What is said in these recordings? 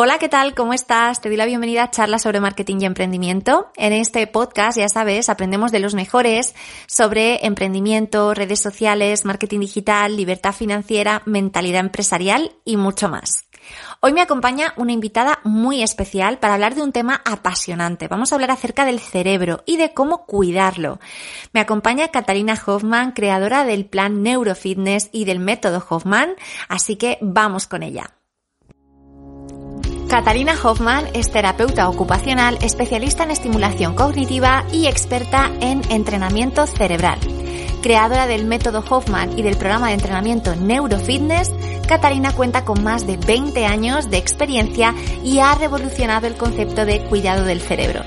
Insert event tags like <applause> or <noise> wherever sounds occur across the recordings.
Hola, ¿qué tal? ¿Cómo estás? Te doy la bienvenida a Charlas sobre Marketing y Emprendimiento. En este podcast, ya sabes, aprendemos de los mejores sobre emprendimiento, redes sociales, marketing digital, libertad financiera, mentalidad empresarial y mucho más. Hoy me acompaña una invitada muy especial para hablar de un tema apasionante. Vamos a hablar acerca del cerebro y de cómo cuidarlo. Me acompaña Catalina Hoffman, creadora del plan Neurofitness y del método Hoffman, así que vamos con ella. Catalina Hoffman es terapeuta ocupacional, especialista en estimulación cognitiva y experta en entrenamiento cerebral. Creadora del método Hoffman y del programa de entrenamiento Neurofitness, Catalina cuenta con más de 20 años de experiencia y ha revolucionado el concepto de cuidado del cerebro.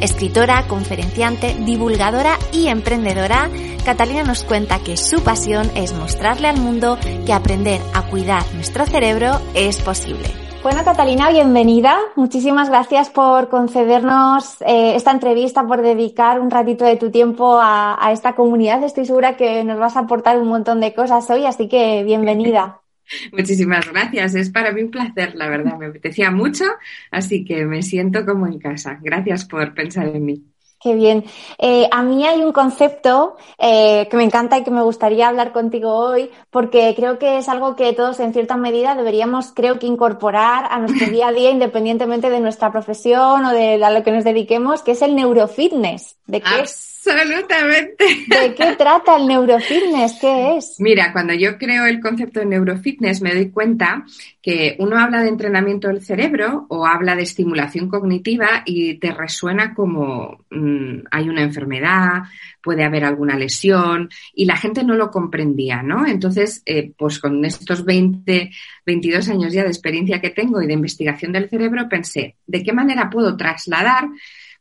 Escritora, conferenciante, divulgadora y emprendedora, Catalina nos cuenta que su pasión es mostrarle al mundo que aprender a cuidar nuestro cerebro es posible. Bueno, Catalina, bienvenida. Muchísimas gracias por concedernos eh, esta entrevista, por dedicar un ratito de tu tiempo a, a, esta comunidad. Estoy segura que nos vas a aportar un montón de cosas hoy, así que bienvenida. <laughs> Muchísimas gracias. Es para mí un placer, la verdad. Me apetecía mucho, así que me siento como en casa. Gracias por pensar en mí. Qué bien. Eh, a mí hay un concepto eh, que me encanta y que me gustaría hablar contigo hoy, porque creo que es algo que todos en cierta medida deberíamos, creo que, incorporar a nuestro día a día, <laughs> independientemente de nuestra profesión o de a lo que nos dediquemos, que es el neurofitness. ¿De qué Absolutamente. ¿De qué trata el neurofitness? ¿Qué es? Mira, cuando yo creo el concepto de neurofitness me doy cuenta que uno habla de entrenamiento del cerebro o habla de estimulación cognitiva y te resuena como mmm, hay una enfermedad, puede haber alguna lesión y la gente no lo comprendía, ¿no? Entonces, eh, pues con estos 20, 22 años ya de experiencia que tengo y de investigación del cerebro, pensé, ¿de qué manera puedo trasladar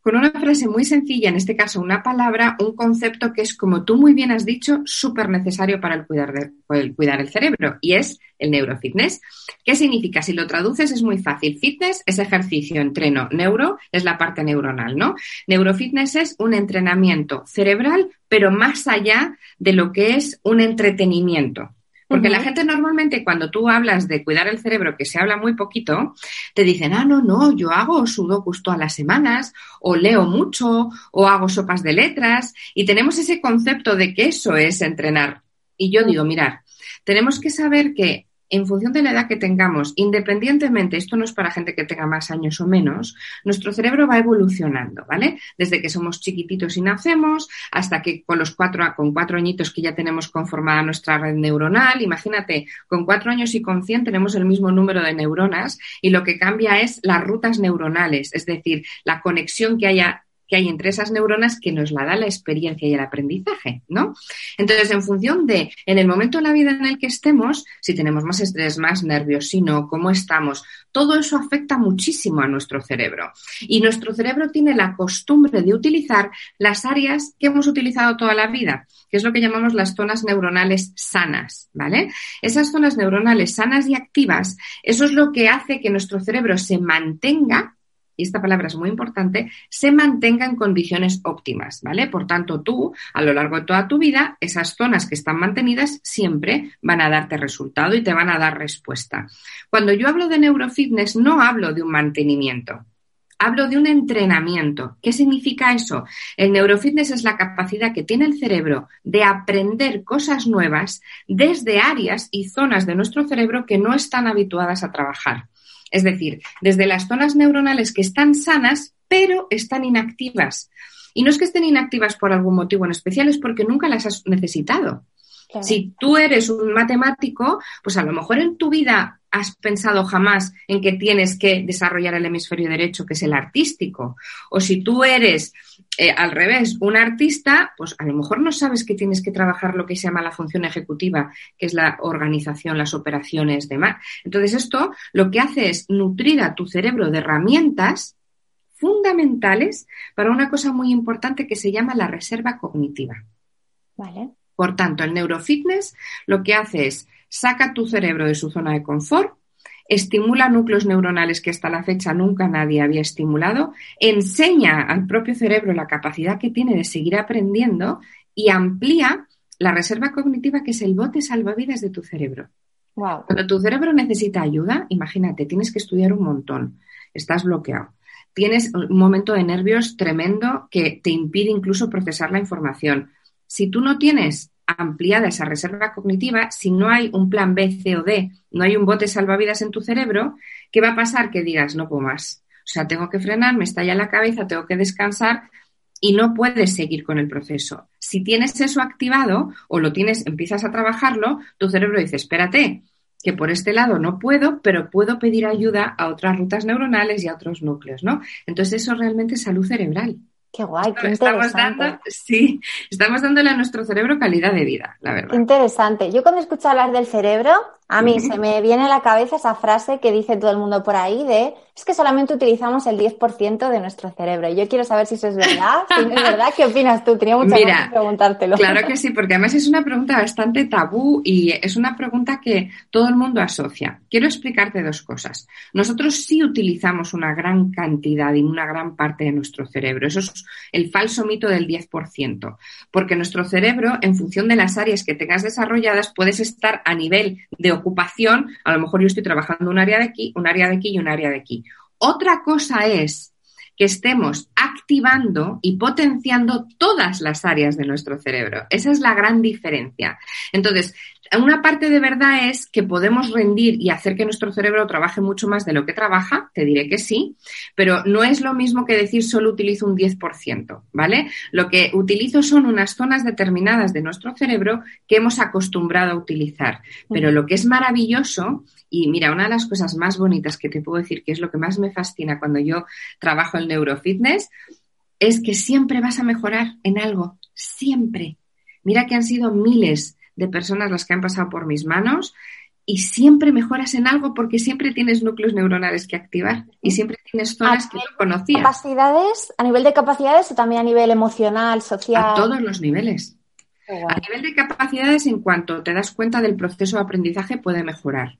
con una frase muy sencilla, en este caso una palabra, un concepto que es, como tú muy bien has dicho, súper necesario para el cuidar, el cuidar el cerebro y es el neurofitness. ¿Qué significa? Si lo traduces es muy fácil. Fitness es ejercicio, entreno. Neuro es la parte neuronal, ¿no? Neurofitness es un entrenamiento cerebral, pero más allá de lo que es un entretenimiento. Porque uh -huh. la gente normalmente cuando tú hablas de cuidar el cerebro, que se habla muy poquito, te dicen, ah, no, no, yo hago sudokus todas las semanas, o leo mucho, o hago sopas de letras, y tenemos ese concepto de que eso es entrenar. Y yo digo, mirar, tenemos que saber que en función de la edad que tengamos, independientemente, esto no es para gente que tenga más años o menos, nuestro cerebro va evolucionando, ¿vale? Desde que somos chiquititos y nacemos hasta que con los cuatro, con cuatro añitos que ya tenemos conformada nuestra red neuronal, imagínate, con cuatro años y con cien tenemos el mismo número de neuronas y lo que cambia es las rutas neuronales, es decir, la conexión que haya que hay entre esas neuronas que nos la da la experiencia y el aprendizaje, ¿no? Entonces, en función de, en el momento de la vida en el que estemos, si tenemos más estrés, más nervios, si no, cómo estamos, todo eso afecta muchísimo a nuestro cerebro. Y nuestro cerebro tiene la costumbre de utilizar las áreas que hemos utilizado toda la vida, que es lo que llamamos las zonas neuronales sanas, ¿vale? Esas zonas neuronales sanas y activas, eso es lo que hace que nuestro cerebro se mantenga y esta palabra es muy importante, se mantenga en condiciones óptimas, ¿vale? Por tanto, tú, a lo largo de toda tu vida, esas zonas que están mantenidas siempre van a darte resultado y te van a dar respuesta. Cuando yo hablo de neurofitness, no hablo de un mantenimiento. Hablo de un entrenamiento. ¿Qué significa eso? El neurofitness es la capacidad que tiene el cerebro de aprender cosas nuevas desde áreas y zonas de nuestro cerebro que no están habituadas a trabajar. Es decir, desde las zonas neuronales que están sanas, pero están inactivas. Y no es que estén inactivas por algún motivo en especial, es porque nunca las has necesitado. Claro. Si tú eres un matemático, pues a lo mejor en tu vida has pensado jamás en que tienes que desarrollar el hemisferio derecho, que es el artístico. O si tú eres eh, al revés, un artista, pues a lo mejor no sabes que tienes que trabajar lo que se llama la función ejecutiva, que es la organización, las operaciones, demás. Entonces, esto lo que hace es nutrir a tu cerebro de herramientas fundamentales para una cosa muy importante que se llama la reserva cognitiva. Vale. Por tanto, el neurofitness lo que hace es saca tu cerebro de su zona de confort, estimula núcleos neuronales que hasta la fecha nunca nadie había estimulado, enseña al propio cerebro la capacidad que tiene de seguir aprendiendo y amplía la reserva cognitiva que es el bote salvavidas de tu cerebro. Cuando tu cerebro necesita ayuda, imagínate, tienes que estudiar un montón, estás bloqueado. Tienes un momento de nervios tremendo que te impide incluso procesar la información. Si tú no tienes ampliada esa reserva cognitiva, si no hay un plan B, C o D, no hay un bote salvavidas en tu cerebro, ¿qué va a pasar? Que digas, no puedo más. O sea, tengo que frenar, me estalla la cabeza, tengo que descansar y no puedes seguir con el proceso. Si tienes eso activado o lo tienes, empiezas a trabajarlo, tu cerebro dice, espérate, que por este lado no puedo, pero puedo pedir ayuda a otras rutas neuronales y a otros núcleos, ¿no? Entonces eso realmente es salud cerebral. Qué guay, qué interesante. sí, estamos dándole a nuestro cerebro calidad de vida, la verdad. Qué interesante. Yo cuando escucho hablar del cerebro, a mí se me viene a la cabeza esa frase que dice todo el mundo por ahí de es que solamente utilizamos el 10% de nuestro cerebro. Y yo quiero saber si eso es verdad. Si no es verdad, ¿qué opinas tú? Tenía ganas de preguntártelo. Claro que sí, porque además es una pregunta bastante tabú y es una pregunta que todo el mundo asocia. Quiero explicarte dos cosas. Nosotros sí utilizamos una gran cantidad y una gran parte de nuestro cerebro. Eso es el falso mito del 10%. Porque nuestro cerebro, en función de las áreas que tengas desarrolladas, puedes estar a nivel de ocupación, a lo mejor yo estoy trabajando un área de aquí, un área de aquí y un área de aquí. Otra cosa es que estemos activando y potenciando todas las áreas de nuestro cerebro. Esa es la gran diferencia. Entonces, una parte de verdad es que podemos rendir y hacer que nuestro cerebro trabaje mucho más de lo que trabaja, te diré que sí, pero no es lo mismo que decir solo utilizo un 10%, ¿vale? Lo que utilizo son unas zonas determinadas de nuestro cerebro que hemos acostumbrado a utilizar. Pero lo que es maravilloso, y mira, una de las cosas más bonitas que te puedo decir, que es lo que más me fascina cuando yo trabajo en neurofitness, es que siempre vas a mejorar en algo, siempre. Mira que han sido miles de personas las que han pasado por mis manos y siempre mejoras en algo porque siempre tienes núcleos neuronales que activar y siempre tienes zonas que no conocías. ¿Capacidades? ¿A nivel de capacidades o también a nivel emocional, social? A todos los niveles. A nivel de capacidades, en cuanto te das cuenta del proceso de aprendizaje, puede mejorar.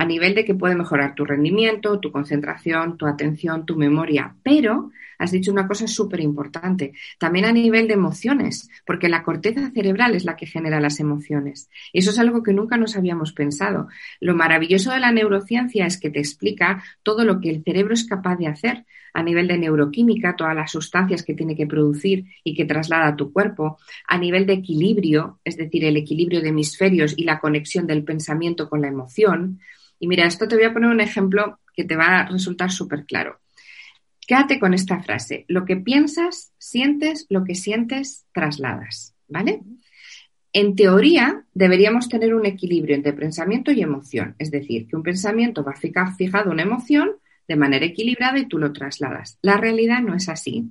A nivel de que puede mejorar tu rendimiento, tu concentración, tu atención, tu memoria. Pero has dicho una cosa súper importante. También a nivel de emociones, porque la corteza cerebral es la que genera las emociones. Y eso es algo que nunca nos habíamos pensado. Lo maravilloso de la neurociencia es que te explica todo lo que el cerebro es capaz de hacer a nivel de neuroquímica, todas las sustancias que tiene que producir y que traslada a tu cuerpo, a nivel de equilibrio, es decir, el equilibrio de hemisferios y la conexión del pensamiento con la emoción. Y mira, esto te voy a poner un ejemplo que te va a resultar súper claro. Quédate con esta frase. Lo que piensas, sientes, lo que sientes, trasladas. ¿Vale? En teoría, deberíamos tener un equilibrio entre pensamiento y emoción. Es decir, que un pensamiento va a fijar fijado una emoción de manera equilibrada y tú lo trasladas. La realidad no es así.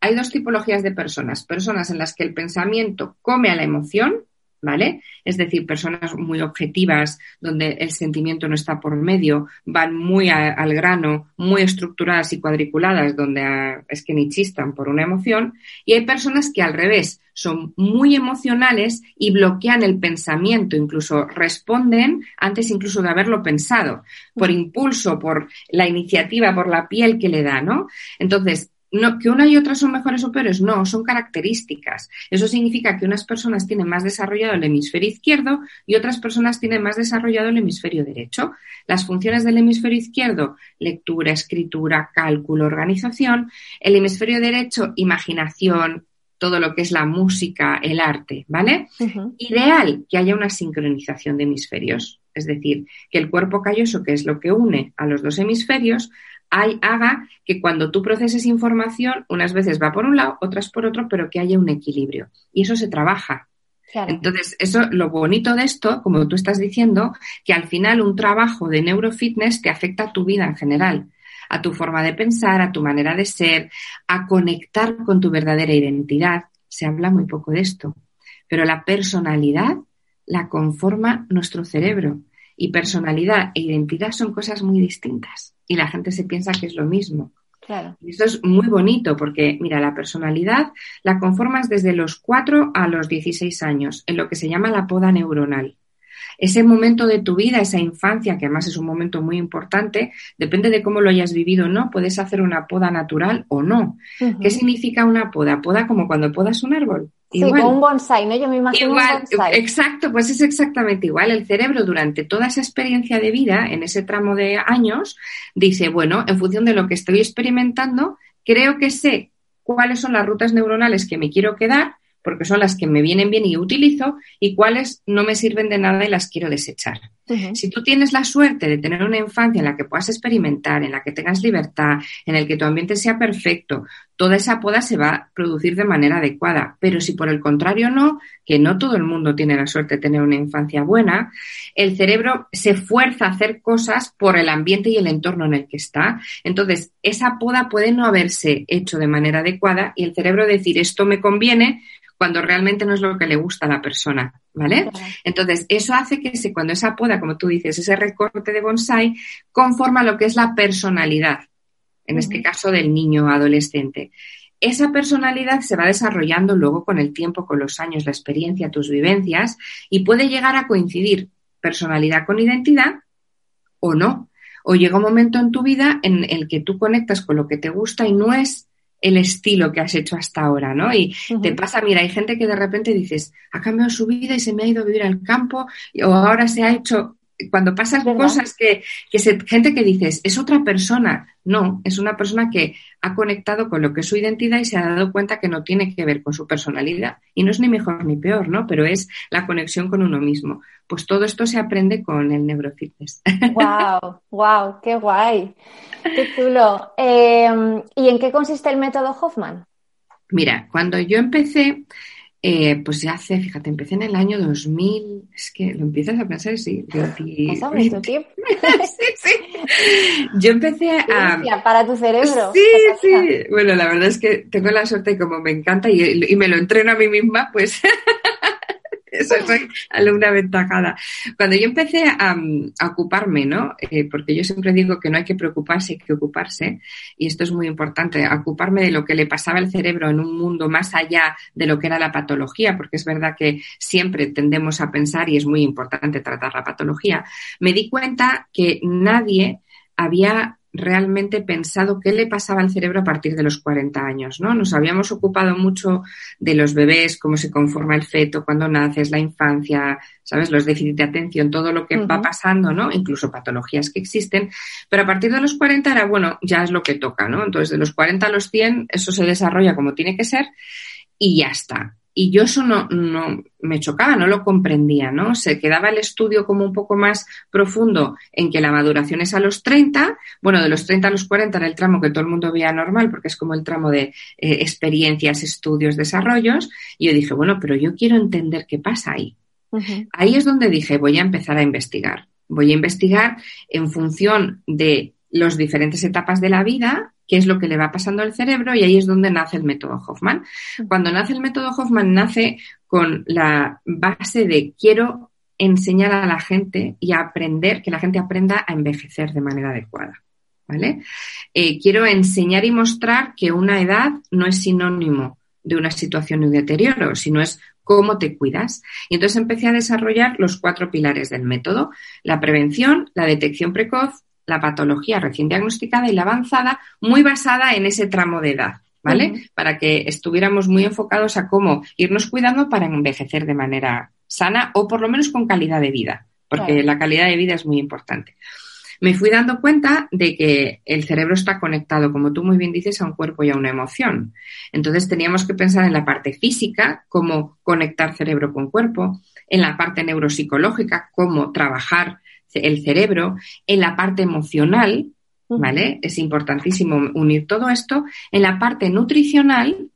Hay dos tipologías de personas. Personas en las que el pensamiento come a la emoción ¿vale? Es decir, personas muy objetivas, donde el sentimiento no está por medio, van muy al grano, muy estructuradas y cuadriculadas, donde ah, es que ni chistan por una emoción, y hay personas que al revés, son muy emocionales y bloquean el pensamiento, incluso responden antes incluso de haberlo pensado, por impulso, por la iniciativa, por la piel que le da, ¿no? Entonces, no, que una y otra son mejores o peores, no, son características. Eso significa que unas personas tienen más desarrollado el hemisferio izquierdo y otras personas tienen más desarrollado el hemisferio derecho. Las funciones del hemisferio izquierdo, lectura, escritura, cálculo, organización. El hemisferio derecho, imaginación, todo lo que es la música, el arte, ¿vale? Ideal que haya una sincronización de hemisferios, es decir, que el cuerpo calloso, que es lo que une a los dos hemisferios, haga que cuando tú proceses información, unas veces va por un lado, otras por otro, pero que haya un equilibrio. Y eso se trabaja. Entonces, eso, lo bonito de esto, como tú estás diciendo, que al final un trabajo de neurofitness te afecta a tu vida en general, a tu forma de pensar, a tu manera de ser, a conectar con tu verdadera identidad. Se habla muy poco de esto, pero la personalidad la conforma nuestro cerebro y personalidad e identidad son cosas muy distintas y la gente se piensa que es lo mismo. Claro. Y esto es muy bonito porque, mira, la personalidad la conformas desde los 4 a los 16 años, en lo que se llama la poda neuronal. Ese momento de tu vida, esa infancia, que además es un momento muy importante, depende de cómo lo hayas vivido o no, puedes hacer una poda natural o no. ¿Qué significa una poda? Poda como cuando podas un árbol. Sí, como un bonsai, ¿no? Yo me imagino un bonsai. Exacto, pues es exactamente igual. El cerebro durante toda esa experiencia de vida, en ese tramo de años, dice, bueno, en función de lo que estoy experimentando, creo que sé cuáles son las rutas neuronales que me quiero quedar porque son las que me vienen bien y utilizo, y cuáles no me sirven de nada y las quiero desechar. Si tú tienes la suerte de tener una infancia en la que puedas experimentar, en la que tengas libertad, en el que tu ambiente sea perfecto, toda esa poda se va a producir de manera adecuada. Pero si por el contrario no, que no todo el mundo tiene la suerte de tener una infancia buena, el cerebro se fuerza a hacer cosas por el ambiente y el entorno en el que está. Entonces, esa poda puede no haberse hecho de manera adecuada y el cerebro decir esto me conviene, cuando realmente no es lo que le gusta a la persona, ¿vale? Entonces, eso hace que cuando esa poda, como tú dices, ese recorte de bonsai, conforma lo que es la personalidad, en este caso del niño adolescente. Esa personalidad se va desarrollando luego con el tiempo, con los años, la experiencia, tus vivencias, y puede llegar a coincidir personalidad con identidad o no. O llega un momento en tu vida en el que tú conectas con lo que te gusta y no es el estilo que has hecho hasta ahora, ¿no? Y te pasa, mira, hay gente que de repente dices, ha cambiado su vida y se me ha ido a vivir al campo, o ahora se ha hecho, cuando pasan cosas que, que gente que dices, es otra persona, no, es una persona que ha conectado con lo que es su identidad y se ha dado cuenta que no tiene que ver con su personalidad. Y no es ni mejor ni peor, ¿no? Pero es la conexión con uno mismo. Pues todo esto se aprende con el neurofitness. <laughs> ¡Wow! ¡Wow! ¡Qué guay! ¡Qué chulo! Em, ¿Y en qué consiste el método Hoffman? Mira, cuando yo empecé, eh, pues ya hace, fíjate, empecé en el año 2000, es que lo empiezas a pensar, sí. 20... ¿Pasa <laughs> sí, sí. Yo empecé a... Para tu cerebro. Sí, sí. Bueno, la verdad es que tengo la suerte como me encanta y, y me lo entreno a mí misma, pues <laughs> eso soy alumna aventajada. Cuando yo empecé a, ocuparme, ¿no? Eh, porque yo siempre digo que no hay que preocuparse, hay que ocuparse, y esto es muy importante, ocuparme de lo que le pasaba al cerebro en un mundo más allá de lo que era la patología, porque es verdad que siempre tendemos a pensar, y es muy importante tratar la patología, me di cuenta que nadie había realmente pensado qué le pasaba al cerebro a partir de los 40 años, ¿no? Nos habíamos ocupado mucho de los bebés, cómo se conforma el feto, cuando naces, la infancia, ¿sabes? Los déficits de atención, todo lo que va pasando, ¿no? Incluso patologías que existen. Pero a partir de los 40 era, bueno, ya es lo que toca, ¿no? Entonces, de los 40 a los 100, eso se desarrolla como tiene que ser y ya está y yo eso no, no, me chocaba, no lo comprendía, ¿no? Se quedaba el estudio como un poco más profundo en que la maduración es a los 30, bueno, de los 30 a los 40 era el tramo que todo el mundo veía normal porque es como el tramo de eh, experiencias, estudios, desarrollos, y yo dije, bueno, pero yo quiero entender qué pasa ahí. Ahí es donde dije, voy a empezar a investigar. Voy a investigar en función de las diferentes etapas de la vida qué es lo que le va pasando al cerebro y ahí es donde nace el método Hoffman. Cuando nace el método Hoffman nace con la base de quiero enseñar a la gente y aprender, que la gente aprenda a envejecer de manera adecuada. ¿Vale? Eh, quiero enseñar y mostrar que una edad no es sinónimo de una situación de deterioro, sino es cómo te cuidas. Y entonces empecé a desarrollar los cuatro pilares del método, la prevención, la detección precoz, la patología recién diagnosticada y la avanzada, muy basada en ese tramo de edad, ¿vale? Para que estuviéramos muy enfocados a cómo irnos cuidando para envejecer de manera sana o por lo menos con calidad de vida, porque la calidad de vida es muy importante. Me fui dando cuenta de que el cerebro está conectado, como tú muy bien dices, a un cuerpo y a una emoción. Entonces teníamos que pensar en la parte física, cómo conectar cerebro con cuerpo, en la parte neuropsicológica, cómo trabajar el cerebro, en la parte emocional, ¿vale? Es importantísimo unir todo esto, en la parte nutricional,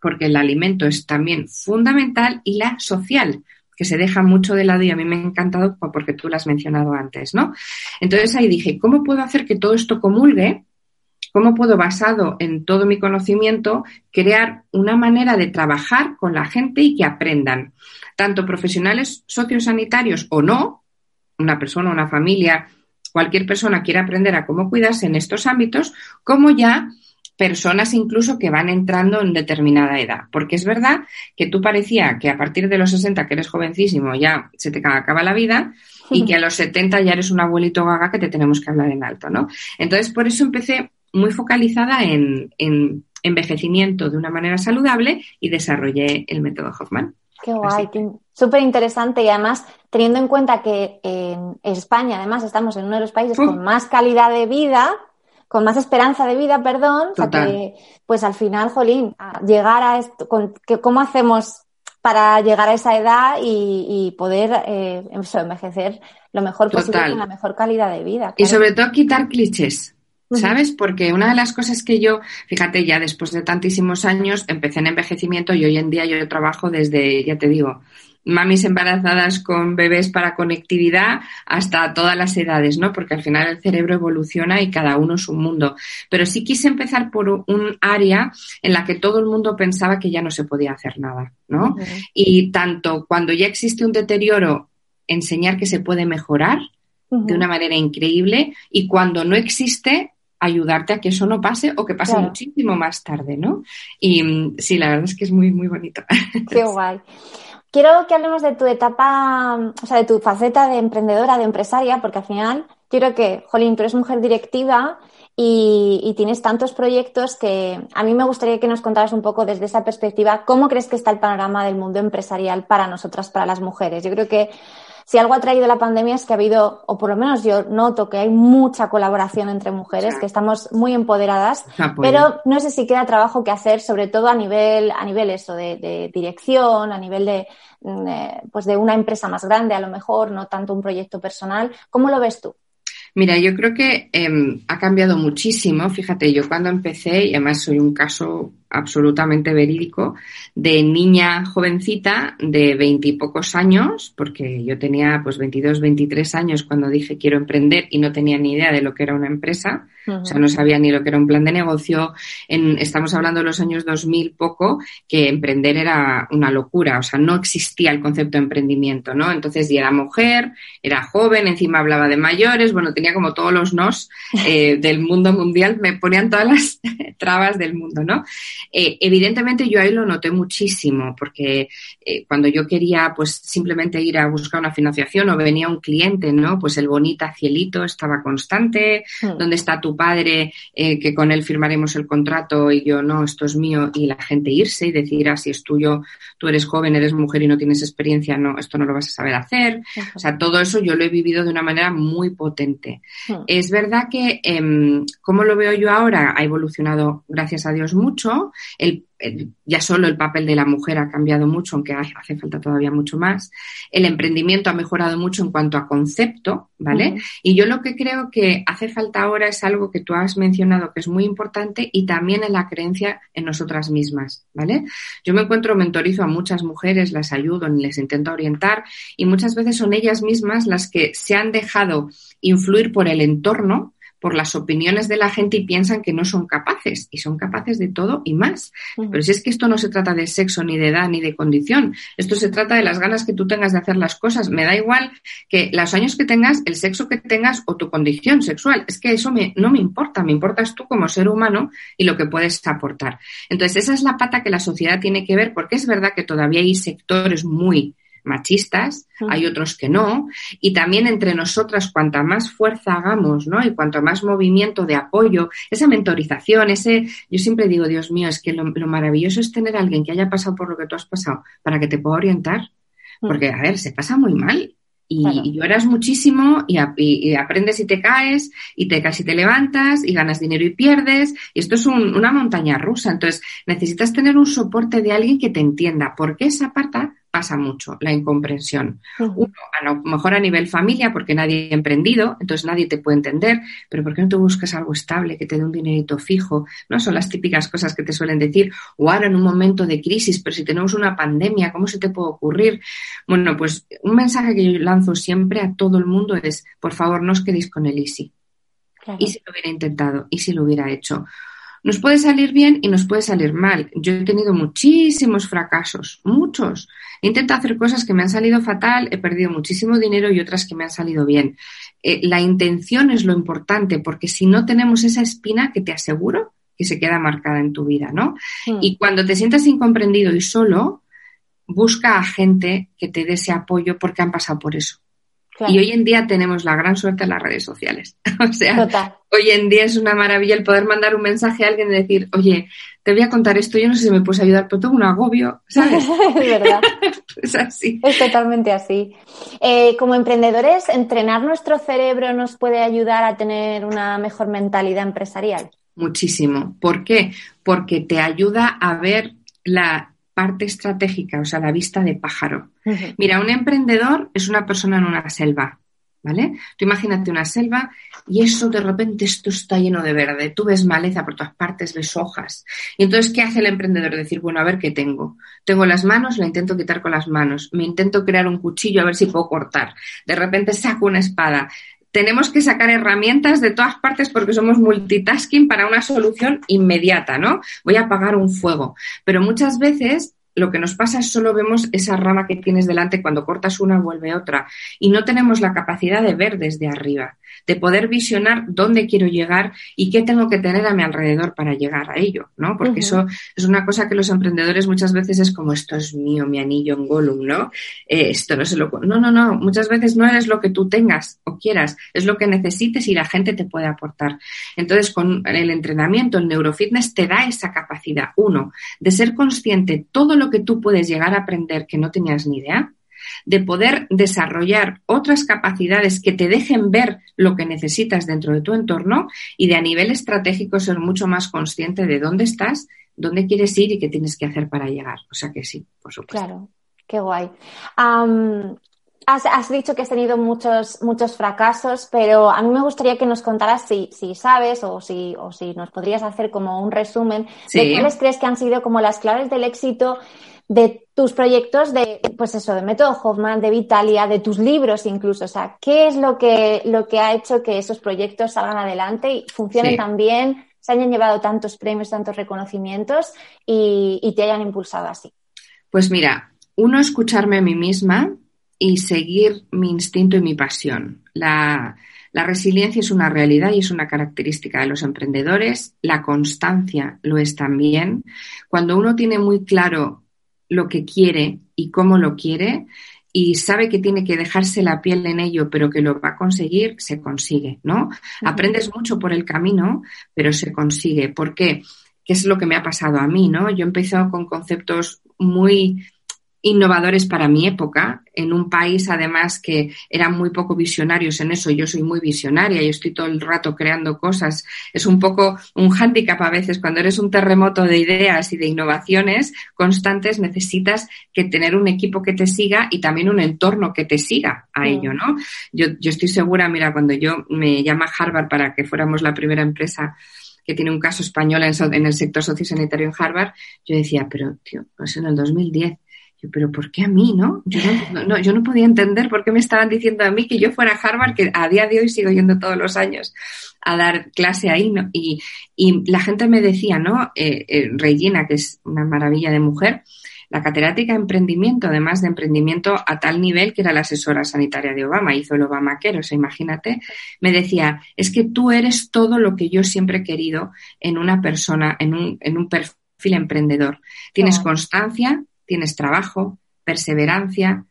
porque el alimento es también fundamental, y la social, que se deja mucho de lado y a mí me ha encantado porque tú lo has mencionado antes, ¿no? Entonces ahí dije, ¿cómo puedo hacer que todo esto comulgue? ¿Cómo puedo, basado en todo mi conocimiento, crear una manera de trabajar con la gente y que aprendan, tanto profesionales sociosanitarios o no, una persona, una familia, cualquier persona quiere aprender a cómo cuidarse en estos ámbitos, como ya personas incluso que van entrando en determinada edad. Porque es verdad que tú parecía que a partir de los 60, que eres jovencísimo, ya se te acaba la vida y que a los 70 ya eres un abuelito gaga que te tenemos que hablar en alto, ¿no? Entonces, por eso empecé muy focalizada en, envejecimiento de una manera saludable y desarrollé el método Hoffman. Qué guay, súper interesante y además teniendo en cuenta que en España además estamos en uno de los países con más calidad de vida, con más esperanza de vida, perdón, pues al final, Jolín, llegar a esto, con, ¿cómo hacemos para llegar a esa edad y, poder eh, envejecer lo mejor posible con la mejor calidad de vida? Y sobre todo quitar clichés. ¿Sabes? Porque una de las cosas que yo, fíjate, ya después de tantísimos años, empecé en envejecimiento y hoy en día yo trabajo desde, ya te digo, mamis embarazadas con bebés para conectividad hasta todas las edades, ¿no? Porque al final el cerebro evoluciona y cada uno es un mundo. Pero sí quise empezar por un área en la que todo el mundo pensaba que ya no se podía hacer nada, ¿no? Y tanto cuando ya existe un deterioro, enseñar que se puede mejorar de una manera increíble y cuando no existe, ayudarte a que eso no pase o que pase muchísimo más tarde, ¿no? Y mm, sí, la verdad es que es muy, muy bonito. <laughs> Qué guay. Quiero que hablemos de tu etapa, o sea, de tu faceta de emprendedora, de empresaria, porque al final yo creo que, Jolín, tú eres mujer directiva y, y, tienes tantos proyectos que a mí me gustaría que nos contaras un poco desde esa perspectiva cómo crees que está el panorama del mundo empresarial para nosotras, para las mujeres. Yo creo que si algo ha traído la pandemia es que ha habido, o por lo menos yo noto que hay mucha colaboración entre mujeres, que estamos muy empoderadas, pero no sé si queda trabajo que hacer, sobre todo a nivel, a nivel eso de, dirección, a nivel de, pues de una empresa más grande, a lo mejor, no tanto un proyecto personal. ¿Cómo lo ves tú? Mira, yo creo que em, ha cambiado muchísimo. Fíjate, yo cuando empecé, y además soy un caso absolutamente verídico, de niña jovencita de veintipocos años, porque yo tenía pues 22, 23 años cuando dije quiero emprender y no tenía ni idea de lo que era una empresa, o sea, no sabía ni lo que era un plan de negocio. En, estamos hablando de los años 2000 poco, que emprender era una locura, o sea, no existía el concepto de emprendimiento, ¿no? Entonces, y era mujer, era joven, encima hablaba de mayores, bueno, tenía como todos los nos eh, <laughs> del mundo mundial, me ponían todas las <laughs> trabas del mundo, ¿no? Eh, evidentemente yo ahí lo noté muchísimo, porque eh, cuando yo quería pues simplemente ir a buscar una financiación o venía un cliente, ¿no? Pues el bonita cielito estaba constante, hmm. ¿dónde está tu padre? Eh, que con él firmaremos el contrato y yo no, esto es mío, y la gente irse y decir, ah, si es tuyo, tú eres joven, eres mujer y no tienes experiencia, no, esto no lo vas a saber hacer. O sea, todo eso yo lo he vivido de una manera muy potente. Hmm. Es verdad que, eh, ¿cómo lo veo yo ahora? Ha evolucionado, gracias a Dios, mucho el, ya solo el papel de la mujer ha cambiado mucho, aunque hace falta todavía mucho más. El emprendimiento ha mejorado mucho en cuanto a concepto, ¿vale? Y yo lo que creo que hace falta ahora es algo que tú has mencionado que es muy importante y también en la creencia en nosotras mismas, ¿vale? Yo me encuentro, mentorizo a muchas mujeres, las ayudo, les intento orientar y muchas veces son ellas mismas las que se han dejado influir por el entorno por las opiniones de la gente y piensan que no son capaces y son capaces de todo y más. Pero si es que esto no se trata de sexo, ni de edad, ni de condición, esto se trata de las ganas que tú tengas de hacer las cosas. Me da igual que los años que tengas, el sexo que tengas o tu condición sexual. Es que eso me, no me importa, me importas tú como ser humano y lo que puedes aportar. Entonces, esa es la pata que la sociedad tiene que ver porque es verdad que todavía hay sectores muy machistas, hay otros que no, y también entre nosotras, cuanta más fuerza hagamos, ¿no? Y cuanto más movimiento de apoyo, esa mentorización, ese, yo siempre digo, Dios mío, es que lo, maravilloso es tener a alguien que haya pasado por lo que tú has pasado para que te pueda orientar, porque, a ver, se pasa muy mal. Y, lloras muchísimo y, aprendes y te caes y te caes y te levantas y ganas dinero y pierdes y esto es una montaña rusa entonces necesitas tener un soporte de alguien que te entienda porque esa parte pasa mucho, la incomprensión. Uno, a lo mejor a nivel familia, porque nadie ha emprendido, entonces nadie te puede entender, pero ¿por qué no te buscas algo estable, que te dé un dinerito fijo? No son las típicas cosas que te suelen decir, o ahora en un momento de crisis, pero si tenemos una pandemia, ¿cómo se te puede ocurrir? Bueno, pues un mensaje que yo lanzo siempre a todo el mundo es, por favor, no os quedéis con el easy. ¿Y si lo hubiera intentado? ¿Y si lo hubiera hecho? Nos puede salir bien y nos puede salir mal. Yo he tenido muchísimos fracasos, muchos. He intentado hacer cosas que me han salido fatal, he perdido muchísimo dinero y otras que me han salido bien. Eh, la intención es lo importante, porque si no tenemos esa espina, que te aseguro que se queda marcada en tu vida, ¿no? Hmm. Y cuando te sientas incomprendido y solo, busca a gente que te dé ese apoyo porque han pasado por eso. Y hoy en día tenemos la gran suerte en las redes sociales. <laughs> o sea, hoy en día es una maravilla el poder mandar un mensaje a alguien y decir, oye, te voy a contar esto, yo no sé si me puedes ayudar, pero tengo un agobio, ¿sabes? <laughs> es verdad. <laughs> es así. Es totalmente así. Eh, como emprendedores, ¿entrenar nuestro cerebro nos puede ayudar a tener una mejor mentalidad empresarial? Muchísimo. ¿Por qué? Porque te ayuda a ver la parte estratégica, o sea, la vista de pájaro. Mira, un emprendedor es una persona en una selva, ¿vale? Tú imagínate una selva y eso de repente esto está lleno de verde, tú ves maleza por todas partes, ves hojas. Y entonces, ¿qué hace el emprendedor? Decir, bueno, a ver qué tengo. Tengo las manos, la intento quitar con las manos, me intento crear un cuchillo a ver si puedo cortar. De repente saco una espada, tenemos que sacar herramientas de todas partes porque somos multitasking para una solución inmediata, ¿no? Voy a apagar un fuego. Pero muchas veces lo que nos pasa es solo vemos esa rama que tienes delante, cuando cortas una vuelve otra y no tenemos la capacidad de ver desde arriba, de poder visionar dónde quiero llegar y qué tengo que tener a mi alrededor para llegar a ello, ¿no? Porque eso es una cosa que los emprendedores muchas veces es como esto es mío, mi anillo en Gollum, ¿no? Eh, esto no se lo... No, no, no, muchas veces no eres lo que tú tengas o quieras, es lo que necesites y la gente te puede aportar. Entonces, con el entrenamiento, el neurofitness te da esa capacidad, uno, de ser consciente todo lo que tú puedes llegar a aprender que no tenías ni idea, de poder desarrollar otras capacidades que te dejen ver lo que necesitas dentro de tu entorno y de a nivel estratégico ser mucho más consciente de dónde estás, dónde quieres ir y qué tienes que hacer para llegar. O sea que sí, por supuesto. Claro, qué guay. Has, dicho que has tenido muchos, muchos fracasos, pero a mí me gustaría que nos contaras si, si sabes o si, o si nos podrías hacer como un resumen de cuáles crees que han sido como las claves del éxito de tus proyectos de, pues eso, de Método Hoffman, de Vitalia, de tus libros incluso. O sea, ¿qué es lo que, lo que ha hecho que esos proyectos salgan adelante y funcionen tan bien, se hayan llevado tantos premios, tantos reconocimientos y, y te hayan impulsado así? Pues mira, uno, escucharme a mí misma y seguir mi instinto y mi pasión. La, la resiliencia es una realidad y es una característica de los emprendedores. La constancia lo es también. Cuando uno tiene muy claro lo que quiere y cómo lo quiere y sabe que tiene que dejarse la piel en ello, pero que lo va a conseguir, se consigue, ¿no? Aprendes mucho por el camino, pero se consigue. ¿Por qué? ¿Qué es lo que me ha pasado a mí, no? Yo he empezado con conceptos muy innovadores para mi época, en un país además que eran muy poco visionarios en eso. Yo soy muy visionaria, yo estoy todo el rato creando cosas. Es un poco un hándicap a veces. Cuando eres un terremoto de ideas y de innovaciones constantes, necesitas que tener un equipo que te siga y también un entorno que te siga a ello, ¿no? Yo, yo estoy segura, mira, cuando yo me llama Harvard para que fuéramos la primera empresa que tiene un caso español en, en el sector sociosanitario en Harvard, yo decía, pero tío, pues en el 2010 pero ¿por qué a mí, no? Yo no, yo no podía entender por qué me estaban diciendo a mí que yo fuera a Harvard, que a día de hoy sigo yendo todos los años a dar clase ahí, ¿no? Y, la gente me decía, ¿no? Eh, eh, Regina, que es una maravilla de mujer, la catedrática de emprendimiento, además de emprendimiento a tal nivel que era la asesora sanitaria de Obama, hizo el Obamaquero, o sea, imagínate, me decía, es que tú eres todo lo que yo siempre he querido en una persona, en un, en un perfil emprendedor. Tienes constancia, tienes trabajo, perseverancia,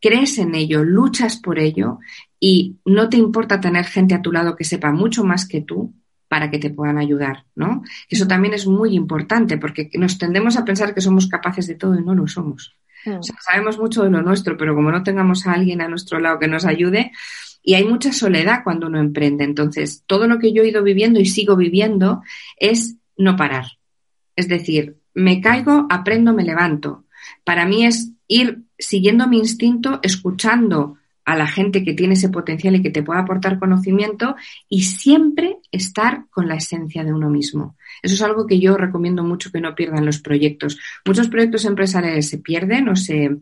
crees en ello, luchas por ello y no te importa tener gente a tu lado que sepa mucho más que tú para que te puedan ayudar, ¿no? Eso también es muy importante porque nos tendemos a pensar que somos capaces de todo y no lo somos. O sea, sabemos mucho de lo nuestro, pero como no tengamos a alguien a nuestro lado que nos ayude, y hay mucha soledad cuando uno emprende. Entonces, todo lo que yo he ido viviendo y sigo viviendo es no parar. Es decir, me caigo, aprendo, me levanto. Para mí es ir siguiendo mi instinto, escuchando a la gente que tiene ese potencial y que te pueda aportar conocimiento y siempre estar con la esencia de uno mismo. Eso es algo que yo recomiendo mucho que no pierdan los proyectos. Muchos proyectos empresariales se pierden o se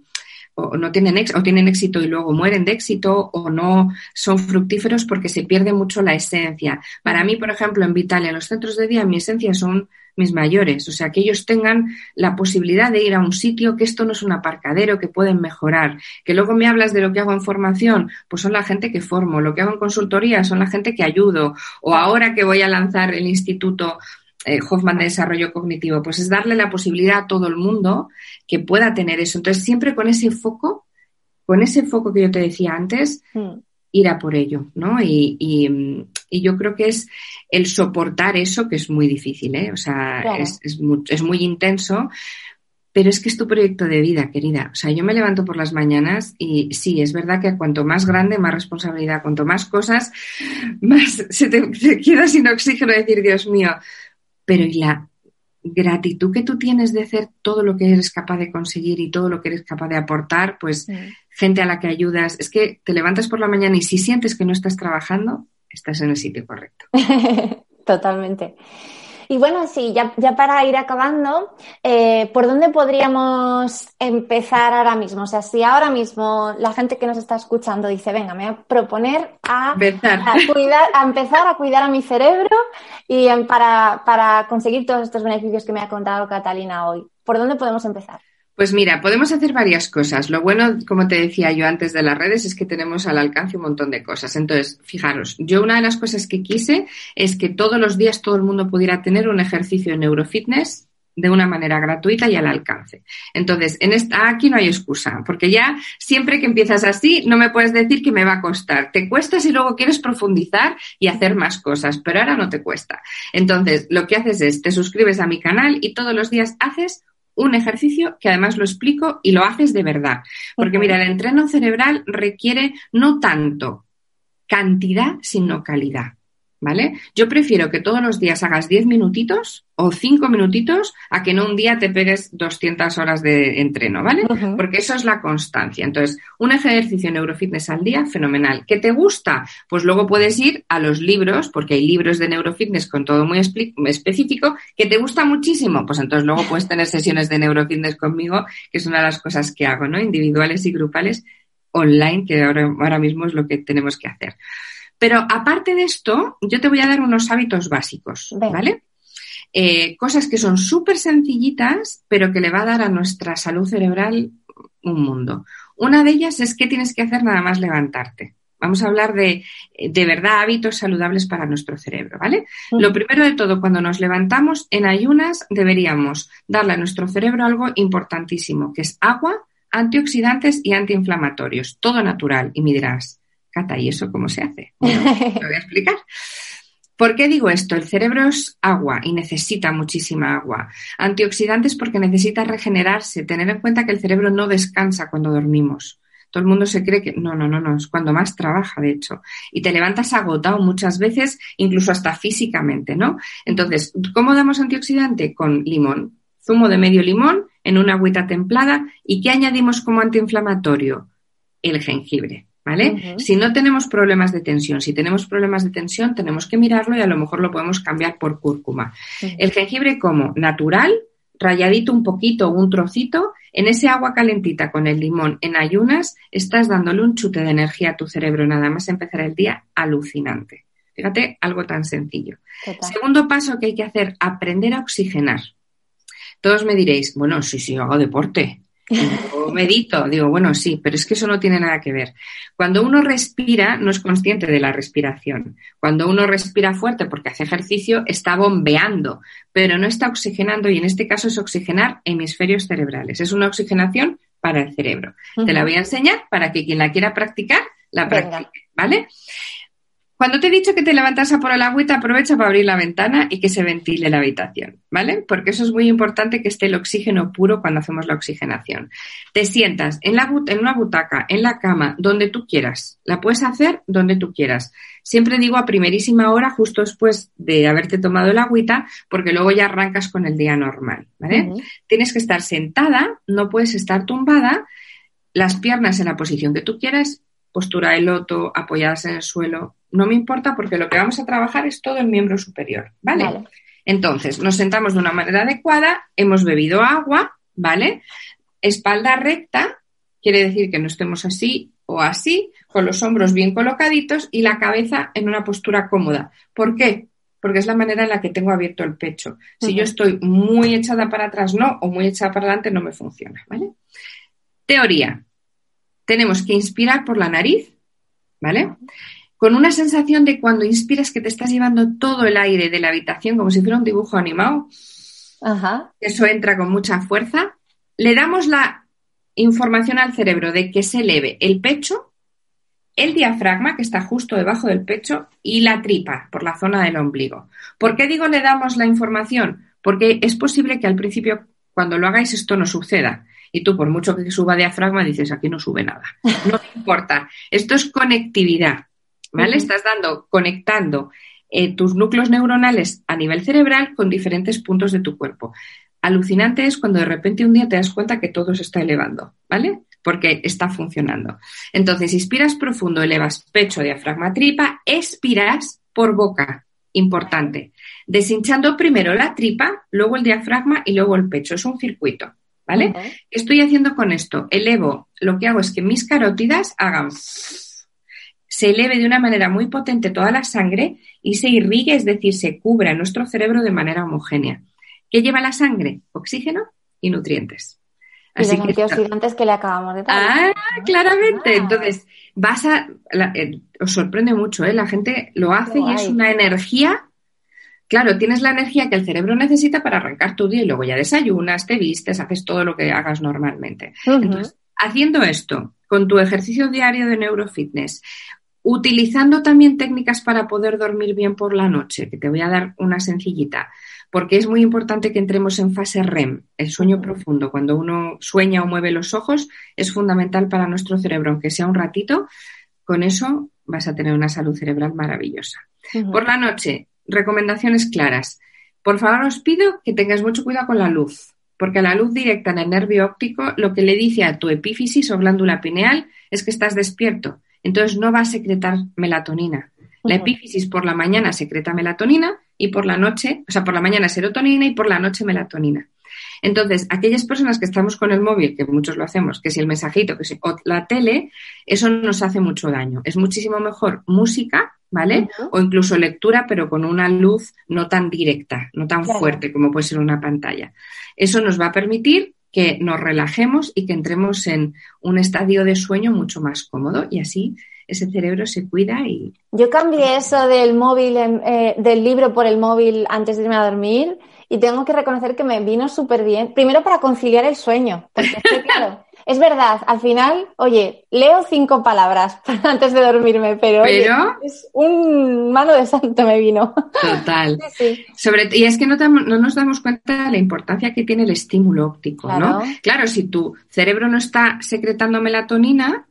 o no tienen o tienen éxito y luego mueren de éxito o no son fructíferos porque se pierde mucho la esencia. Para mí, por ejemplo, en Vitalia, en los centros de día, mi esencia son mis mayores, o sea, que ellos tengan la posibilidad de ir a un sitio que esto no es un aparcadero, que pueden mejorar, que luego me hablas de lo que hago en formación, pues son la gente que formo, lo que hago en consultoría son la gente que ayudo, o ahora que voy a lanzar el instituto eh, Hoffman de Desarrollo Cognitivo, pues es darle la posibilidad a todo el mundo que pueda tener eso. Entonces, siempre con ese foco, con ese foco que yo te decía antes, mm. Ir a por ello, ¿no? Y, yo creo que es el soportar eso que es muy difícil, ¿eh? O sea, es, es, muy, intenso, pero es que es tu proyecto de vida, querida. O sea, yo me levanto por las mañanas y sí, es verdad que cuanto más grande, más responsabilidad, cuanto más cosas, más se te, queda sin oxígeno decir, Dios mío, pero y la gratitud que tú tienes de hacer todo lo que eres capaz de conseguir y todo lo que eres capaz de aportar, pues gente a la que ayudas, es que te levantas por la mañana y si sientes que no estás trabajando, estás en el sitio correcto. <laughs> Totalmente. Y bueno, sí, ya, ya para ir acabando, eh, ¿por dónde podríamos empezar ahora mismo? O sea, si ahora mismo la gente que nos está escuchando dice, venga, me voy a proponer a, cuidar, a empezar a cuidar a mi cerebro y para, para conseguir todos estos beneficios que me ha contado Catalina hoy, ¿por dónde podemos empezar? Pues mira, podemos hacer varias cosas. Lo bueno, como te decía yo antes de las redes, es que tenemos al alcance un montón de cosas. Entonces, fijaros, yo una de las cosas que quise es que todos los días todo el mundo pudiera tener un ejercicio de neurofitness de una manera gratuita y al alcance. Entonces, en esta, aquí no hay excusa, porque ya siempre que empiezas así, no me puedes decir que me va a costar. Te cuesta si luego quieres profundizar y hacer más cosas, pero ahora no te cuesta. Entonces, lo que haces es, te suscribes a mi canal y todos los días haces un ejercicio que además lo explico y lo haces de verdad. Porque mira, el entreno cerebral requiere no tanto cantidad, sino calidad. ¿Vale? Yo prefiero que todos los días hagas 10 minutitos o 5 minutitos a que no un día te pegues 200 horas de entreno, ¿vale? Porque eso es la constancia. Entonces, un ejercicio neurofitness al día, fenomenal. ¿Qué te gusta? Pues luego puedes ir a los libros, porque hay libros de neurofitness con todo muy específico, que te gusta muchísimo. Pues entonces luego puedes tener sesiones de neurofitness conmigo, que es una de las cosas que hago, ¿no? Individuales y grupales online, que ahora, ahora mismo es lo que tenemos que hacer. Pero aparte de esto, yo te voy a dar unos hábitos básicos, ¿vale? Eh, cosas que son súper sencillitas, pero que le va a dar a nuestra salud cerebral un mundo. Una de ellas es que tienes que hacer nada más levantarte. Vamos a hablar de, de verdad, hábitos saludables para nuestro cerebro, ¿vale? Lo primero de todo, cuando nos levantamos en ayunas, deberíamos darle a nuestro cerebro algo importantísimo, que es agua, antioxidantes y antiinflamatorios, todo natural. Y me dirás, ¿y eso cómo se hace? te voy a explicar. ¿Por qué digo esto? El cerebro es agua y necesita muchísima agua. Antioxidantes porque necesita regenerarse. Tener en cuenta que el cerebro no descansa cuando dormimos. Todo el mundo se cree que no, no, no, no, es cuando más trabaja, de hecho. Y te levantas agotado muchas veces, incluso hasta físicamente, ¿no? Entonces, ¿cómo damos antioxidante? Con limón. Zumo de medio limón en una agüita templada. ¿Y qué añadimos como antiinflamatorio? El jengibre. ¿Vale? Si no tenemos problemas de tensión, si tenemos problemas de tensión, tenemos que mirarlo y a lo mejor lo podemos cambiar por cúrcuma. El jengibre como natural, rayadito un poquito, un trocito, en ese agua calentita con el limón en ayunas, estás dándole un chute de energía a tu cerebro, nada más empezar el día alucinante. Fíjate, algo tan sencillo. Segundo paso que hay que hacer, aprender a oxigenar. Todos me diréis, bueno, sí, sí, hago deporte. Medito, digo, bueno, sí, pero es que eso no tiene nada que ver. Cuando uno respira, no es consciente de la respiración. Cuando uno respira fuerte porque hace ejercicio, está bombeando, pero no está oxigenando y en este caso es oxigenar hemisferios cerebrales. Es una oxigenación para el cerebro. Te la voy a enseñar para que quien la quiera practicar, la practique, ¿vale? Cuando te he dicho que te levantas a por el agüita, aprovecha para abrir la ventana y que se ventile la habitación, ¿vale? Porque eso es muy importante que esté el oxígeno puro cuando hacemos la oxigenación. Te sientas en, la, en una butaca, en la cama, donde tú quieras. La puedes hacer donde tú quieras. Siempre digo a primerísima hora, justo después de haberte tomado el agüita, porque luego ya arrancas con el día normal, ¿vale? Tienes que estar sentada, no puedes estar tumbada, las piernas en la posición que tú quieras, postura de loto, apoyadas en el suelo, no me importa porque lo que vamos a trabajar es todo el miembro superior, ¿vale? Entonces, nos sentamos de una manera adecuada, hemos bebido agua, ¿vale? Espalda recta, quiere decir que no estemos así o así, con los hombros bien colocaditos y la cabeza en una postura cómoda. ¿Por qué? Porque es la manera en la que tengo abierto el pecho. Si yo estoy muy echada para atrás, no, o muy echada para adelante, no me funciona, ¿vale? Teoría. Tenemos que inspirar por la nariz, ¿vale? con una sensación de cuando inspiras que te estás llevando todo el aire de la habitación como si fuera un dibujo animado. Eso entra con mucha fuerza. Le damos la información al cerebro de que se eleve el pecho, el diafragma, que está justo debajo del pecho, y la tripa, por la zona del ombligo. ¿Por qué digo le damos la información? Porque es posible que al principio, cuando lo hagáis, esto no suceda. Y tú, por mucho que suba diafragma, dices, aquí no sube nada. No <laughs> importa. Esto es conectividad, ¿vale? Estás dando, conectando eh, tus núcleos neuronales a nivel cerebral con diferentes puntos de tu cuerpo. Alucinante es cuando de repente un día te das cuenta que todo se está elevando, ¿vale? Porque está funcionando. Entonces, inspiras profundo, elevas pecho, diafragma, tripa, expiras por boca, importante. Deshinchando primero la tripa, luego el diafragma y luego el pecho. Es un circuito, ¿vale? ¿Qué estoy haciendo con esto? Elevo, lo que hago es que mis carótidas hagan se eleve de una manera muy potente toda la sangre y se irrigue, es decir, se cubra nuestro cerebro de manera homogénea. ¿Qué lleva la sangre? Oxígeno y nutrientes. Y los antioxidantes que le acabamos de dar. Ah, claramente. Ah. Entonces, vas a. Eh, os sorprende mucho, ¿eh? La gente lo hace y es una energía. Claro, tienes la energía que el cerebro necesita para arrancar tu día y luego ya desayunas, te vistes, haces todo lo que hagas normalmente. Entonces, haciendo esto, con tu ejercicio diario de neurofitness, utilizando también técnicas para poder dormir bien por la noche, que te voy a dar una sencillita porque es muy importante que entremos en fase REM, el sueño profundo. Cuando uno sueña o mueve los ojos, es fundamental para nuestro cerebro, aunque sea un ratito, con eso vas a tener una salud cerebral maravillosa. Por la noche, recomendaciones claras. Por favor, os pido que tengáis mucho cuidado con la luz, porque la luz directa en el nervio óptico lo que le dice a tu epífisis o glándula pineal es que estás despierto. Entonces no va a secretar melatonina. La epífisis por la mañana secreta melatonina y por la noche, o sea, por la mañana serotonina y por la noche melatonina. Entonces, aquellas personas que estamos con el móvil, que muchos lo hacemos, que si el mensajito, que si la tele, eso nos hace mucho daño. Es muchísimo mejor música, ¿vale? O incluso lectura, pero con una luz no tan directa, no tan fuerte como puede ser una pantalla. Eso nos va a permitir que nos relajemos y que entremos en un estadio de sueño mucho más cómodo y así ese cerebro se cuida y... Yo cambié eso del móvil, eh, del libro por el móvil antes de irme a dormir y tengo que reconocer que me vino súper bien. Primero para conciliar el sueño, porque es <laughs> claro, es verdad, al final, oye, leo cinco palabras <laughs> antes de dormirme, pero, es un mano de santo me vino. Total. <laughs> Sobre, y es que no, no, nos damos cuenta de la importancia que tiene el estímulo óptico, ¿no? Claro, si tu cerebro no está secretando melatonina,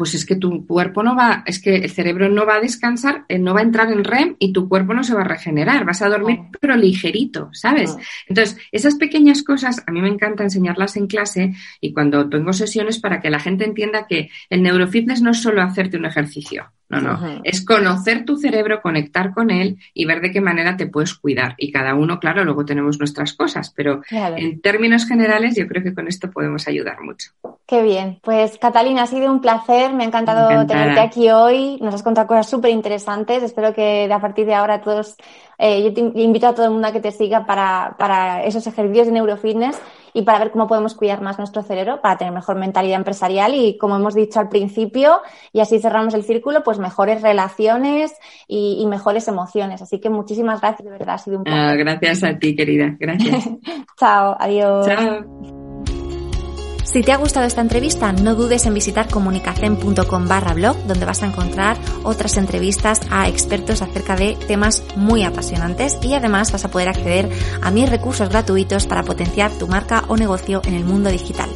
pues es que tu cuerpo no va, es que el cerebro no va a descansar, eh, no va a entrar en REM y tu cuerpo no se va a regenerar, vas a dormir pero ligerito, ¿sabes? Entonces, esas pequeñas cosas a mí me encanta enseñarlas en clase y cuando tengo sesiones para que la gente entienda que el neurofitness no es solo hacerte un ejercicio, no, no, es conocer tu cerebro, conectar con él y ver de qué manera te puedes cuidar. Y cada uno, claro, luego tenemos nuestras cosas, pero en términos generales yo creo que con esto podemos ayudar mucho. Qué bien. Pues Catalina, ha sido un placer, me ha encantado tenerte aquí hoy, nos has contado cosas súper interesantes, espero que a partir de ahora todos, eh, yo te invito a todo el mundo a que te siga para, para esos ejercicios de neurofitness y para ver cómo podemos cuidar más nuestro cerebro para tener mejor mentalidad empresarial y, como hemos dicho al principio, y así cerramos el círculo, pues mejores relaciones y, mejores emociones. Así que muchísimas gracias, de verdad, ha sido un placer. Ah, gracias a ti, querida. Gracias. <laughs> Chao, adiós. Chao. Si te ha gustado esta entrevista, no dudes en visitar comunicacen.com barra blog, donde vas a encontrar otras entrevistas a expertos acerca de temas muy apasionantes y además vas a poder acceder a mis recursos gratuitos para potenciar tu marca o negocio en el mundo digital.